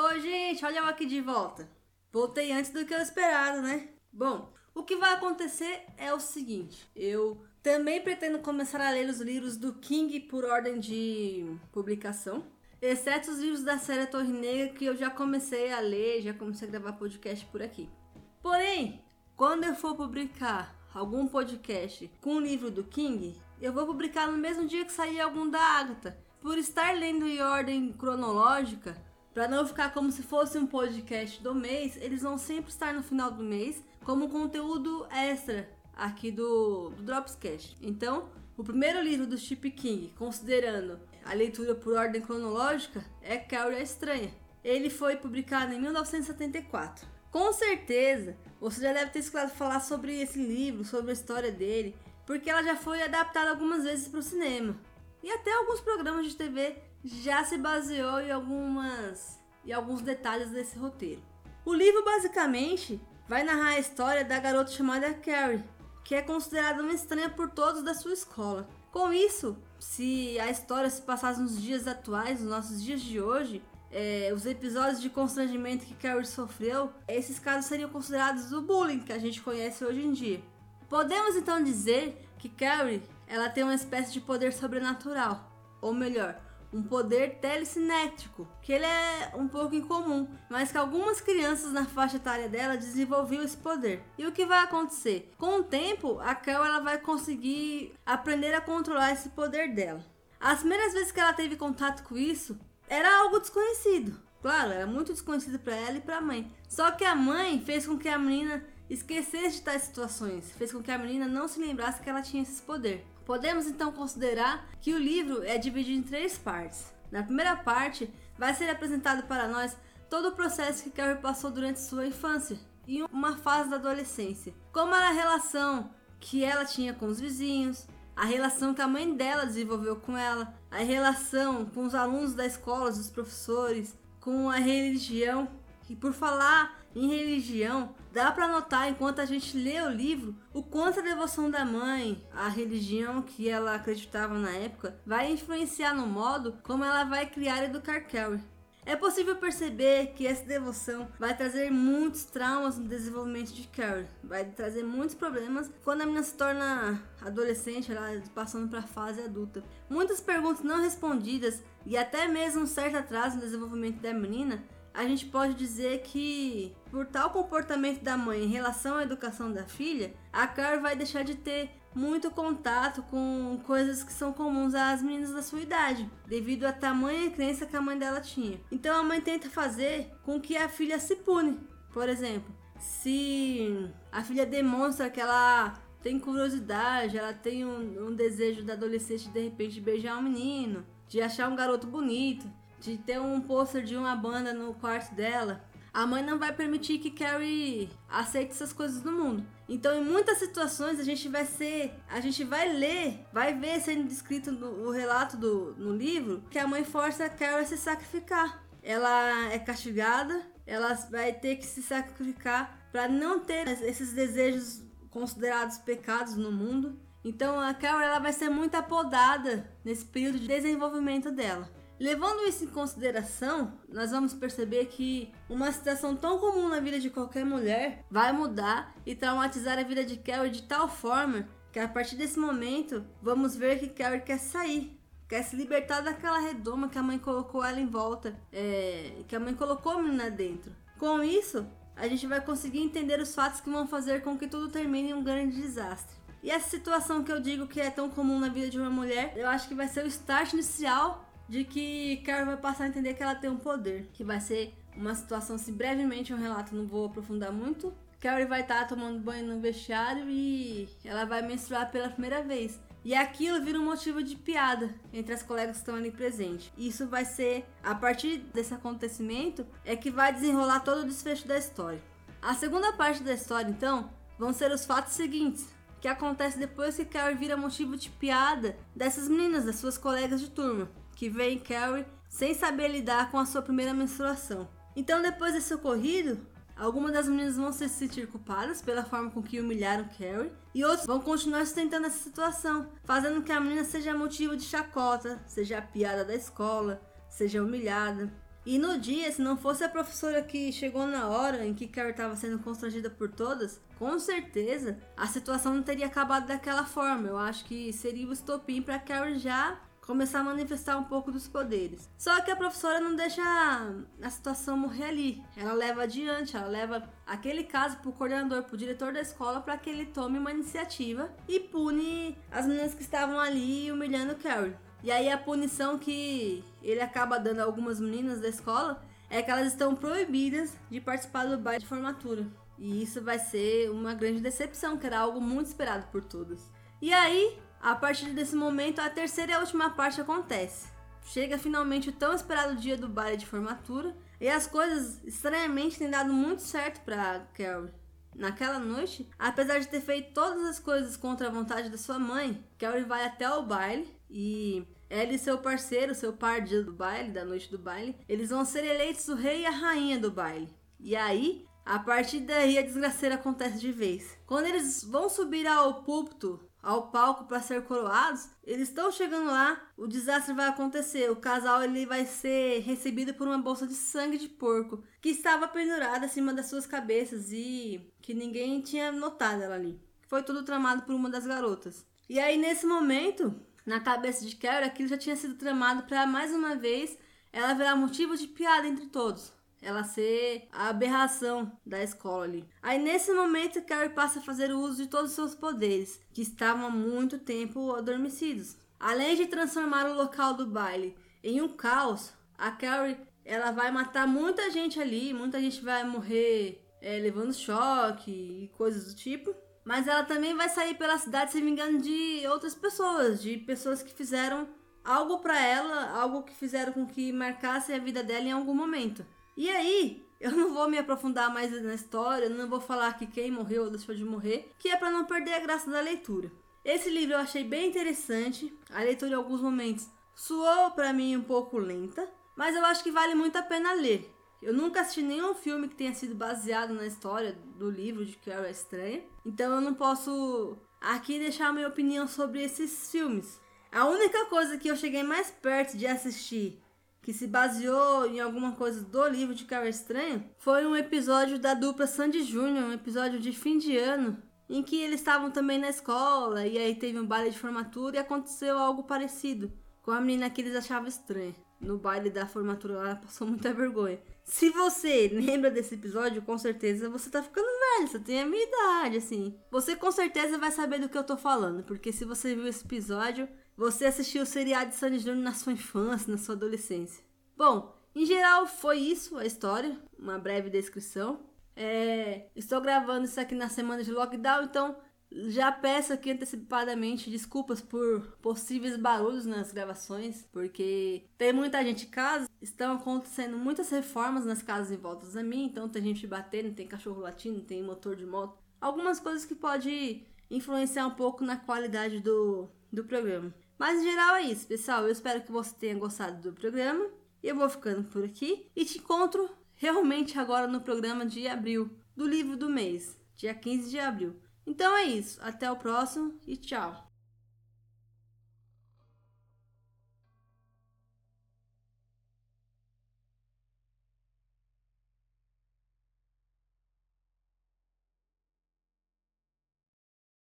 Oi, gente, olha eu aqui de volta. Voltei antes do que eu esperado, né? Bom, o que vai acontecer é o seguinte: eu também pretendo começar a ler os livros do King por ordem de publicação, exceto os livros da série Torre Negra que eu já comecei a ler, já comecei a gravar podcast por aqui. Porém, quando eu for publicar algum podcast com o livro do King, eu vou publicar no mesmo dia que sair algum da Agatha. Por estar lendo em ordem cronológica, para não ficar como se fosse um podcast do mês, eles vão sempre estar no final do mês como conteúdo extra aqui do, do Dropscast. Então, o primeiro livro do Chip King, considerando a leitura por ordem cronológica, é Carrie a Estranha. Ele foi publicado em 1974. Com certeza, você já deve ter escutado falar sobre esse livro, sobre a história dele, porque ela já foi adaptada algumas vezes para o cinema. E até alguns programas de TV já se baseou em algumas e alguns detalhes desse roteiro. O livro basicamente vai narrar a história da garota chamada Carrie, que é considerada uma estranha por todos da sua escola. Com isso, se a história se passasse nos dias atuais, nos nossos dias de hoje, é, os episódios de constrangimento que Carrie sofreu, esses casos seriam considerados o bullying que a gente conhece hoje em dia. Podemos então dizer que Carrie ela tem uma espécie de poder sobrenatural, ou melhor, um poder telecinético, que ele é um pouco incomum, mas que algumas crianças na faixa etária dela desenvolviam esse poder. E o que vai acontecer? Com o tempo, a Kel ela vai conseguir aprender a controlar esse poder dela. As primeiras vezes que ela teve contato com isso, era algo desconhecido. Claro, era muito desconhecido para ela e para a mãe. Só que a mãe fez com que a menina esquecesse de tais situações, fez com que a menina não se lembrasse que ela tinha esse poder. Podemos então considerar que o livro é dividido em três partes. Na primeira parte, vai ser apresentado para nós todo o processo que Carrie passou durante sua infância e uma fase da adolescência, como era a relação que ela tinha com os vizinhos, a relação que a mãe dela desenvolveu com ela, a relação com os alunos da escola, os professores, com a religião. E por falar em religião, dá para notar enquanto a gente lê o livro o quanto a devoção da mãe, a religião que ela acreditava na época, vai influenciar no modo como ela vai criar e educar Carrie. É possível perceber que essa devoção vai trazer muitos traumas no desenvolvimento de Carrie, vai trazer muitos problemas quando a menina se torna adolescente, ela passando para a fase adulta. Muitas perguntas não respondidas e até mesmo um certo atraso no desenvolvimento da menina a gente pode dizer que, por tal comportamento da mãe em relação à educação da filha, a Carol vai deixar de ter muito contato com coisas que são comuns às meninas da sua idade, devido à tamanha crença que a mãe dela tinha. Então a mãe tenta fazer com que a filha se pune. Por exemplo, se a filha demonstra que ela tem curiosidade, ela tem um, um desejo da adolescente de repente beijar um menino, de achar um garoto bonito, de ter um pôster de uma banda no quarto dela, a mãe não vai permitir que Carrie aceite essas coisas no mundo. Então, em muitas situações, a gente vai ser, a gente vai ler, vai ver sendo descrito no, o relato do, no livro que a mãe força a Carrie a se sacrificar. Ela é castigada, ela vai ter que se sacrificar para não ter esses desejos considerados pecados no mundo. Então, a Carrie ela vai ser muito apodada nesse período de desenvolvimento dela. Levando isso em consideração, nós vamos perceber que uma situação tão comum na vida de qualquer mulher vai mudar e traumatizar a vida de Carrie de tal forma que a partir desse momento vamos ver que Carrie quer sair, quer se libertar daquela redoma que a mãe colocou ela em volta, é, que a mãe colocou a menina dentro. Com isso, a gente vai conseguir entender os fatos que vão fazer com que tudo termine em um grande desastre. E essa situação que eu digo que é tão comum na vida de uma mulher, eu acho que vai ser o start inicial de que Carol vai passar a entender que ela tem um poder, que vai ser uma situação, se brevemente um relato, não vou aprofundar muito. Carrie vai estar tá tomando banho no vestiário e ela vai menstruar pela primeira vez. E aquilo vira um motivo de piada entre as colegas que estão ali presentes. Isso vai ser, a partir desse acontecimento, é que vai desenrolar todo o desfecho da história. A segunda parte da história, então, vão ser os fatos seguintes, que acontece depois que Carrie vira motivo de piada dessas meninas, das suas colegas de turma que vem Carrie sem saber lidar com a sua primeira menstruação. Então, depois desse ocorrido, algumas das meninas vão se sentir culpadas pela forma com que humilharam Carrie e outros vão continuar sustentando essa situação, fazendo que a menina seja motivo de chacota, seja a piada da escola, seja humilhada. E no dia, se não fosse a professora que chegou na hora em que Carrie estava sendo constrangida por todas, com certeza a situação não teria acabado daquela forma. Eu acho que seria o estopim para Carrie já começar a manifestar um pouco dos poderes. Só que a professora não deixa a situação morrer ali. Ela leva adiante, ela leva aquele caso pro coordenador, pro diretor da escola, para que ele tome uma iniciativa e pune as meninas que estavam ali humilhando Carrie. E aí a punição que ele acaba dando a algumas meninas da escola é que elas estão proibidas de participar do baile de formatura. E isso vai ser uma grande decepção, que era algo muito esperado por todos. E aí, a partir desse momento, a terceira e a última parte acontece. Chega finalmente o tão esperado dia do baile de formatura e as coisas estranhamente têm dado muito certo para Carol. Naquela noite, apesar de ter feito todas as coisas contra a vontade da sua mãe, Carol vai até o baile e ela e seu parceiro, seu par do baile, da noite do baile, eles vão ser eleitos o rei e a rainha do baile. E aí, a partir daí a desgraceira acontece de vez. Quando eles vão subir ao púlpito ao palco para ser coroados, eles estão chegando lá, o desastre vai acontecer. O casal ele vai ser recebido por uma bolsa de sangue de porco que estava pendurada acima das suas cabeças e que ninguém tinha notado ela ali. Foi tudo tramado por uma das garotas. E aí nesse momento, na cabeça de Carol, aquilo já tinha sido tramado para mais uma vez ela virar motivo de piada entre todos ela ser a aberração da escola ali. Aí nesse momento Carrie passa a fazer uso de todos os seus poderes, que estavam há muito tempo adormecidos. Além de transformar o local do baile em um caos, a Carrie ela vai matar muita gente ali, muita gente vai morrer é, levando choque e coisas do tipo. Mas ela também vai sair pela cidade se vingando de outras pessoas, de pessoas que fizeram algo para ela, algo que fizeram com que marcasse a vida dela em algum momento. E aí, eu não vou me aprofundar mais na história, não vou falar que quem morreu ou deixou de morrer, que é para não perder a graça da leitura. Esse livro eu achei bem interessante, a leitura em alguns momentos soou para mim um pouco lenta, mas eu acho que vale muito a pena ler. Eu nunca assisti nenhum filme que tenha sido baseado na história do livro de Carol Estranha, então eu não posso aqui deixar a minha opinião sobre esses filmes. A única coisa que eu cheguei mais perto de assistir que se baseou em alguma coisa do livro de Cara Estranha, foi um episódio da dupla Sandy Júnior, um episódio de fim de ano, em que eles estavam também na escola e aí teve um baile de formatura e aconteceu algo parecido com a menina que eles achavam estranha. No baile da formatura ela passou muita vergonha. Se você lembra desse episódio, com certeza você tá ficando velho, você tem a minha idade, assim. Você com certeza vai saber do que eu tô falando, porque se você viu esse episódio, você assistiu o seriado de Sandy Júnior na sua infância, na sua adolescência. Bom, em geral foi isso a história, uma breve descrição. É, estou gravando isso aqui na semana de lockdown, então já peço aqui antecipadamente desculpas por possíveis barulhos nas gravações, porque tem muita gente em casa, estão acontecendo muitas reformas nas casas em volta a mim, então tem gente batendo, tem cachorro latindo, tem motor de moto, algumas coisas que pode influenciar um pouco na qualidade do, do programa. Mas em geral é isso, pessoal. Eu espero que você tenha gostado do programa. Eu vou ficando por aqui e te encontro realmente agora no programa de abril, do livro do mês, dia 15 de abril. Então é isso, até o próximo e tchau!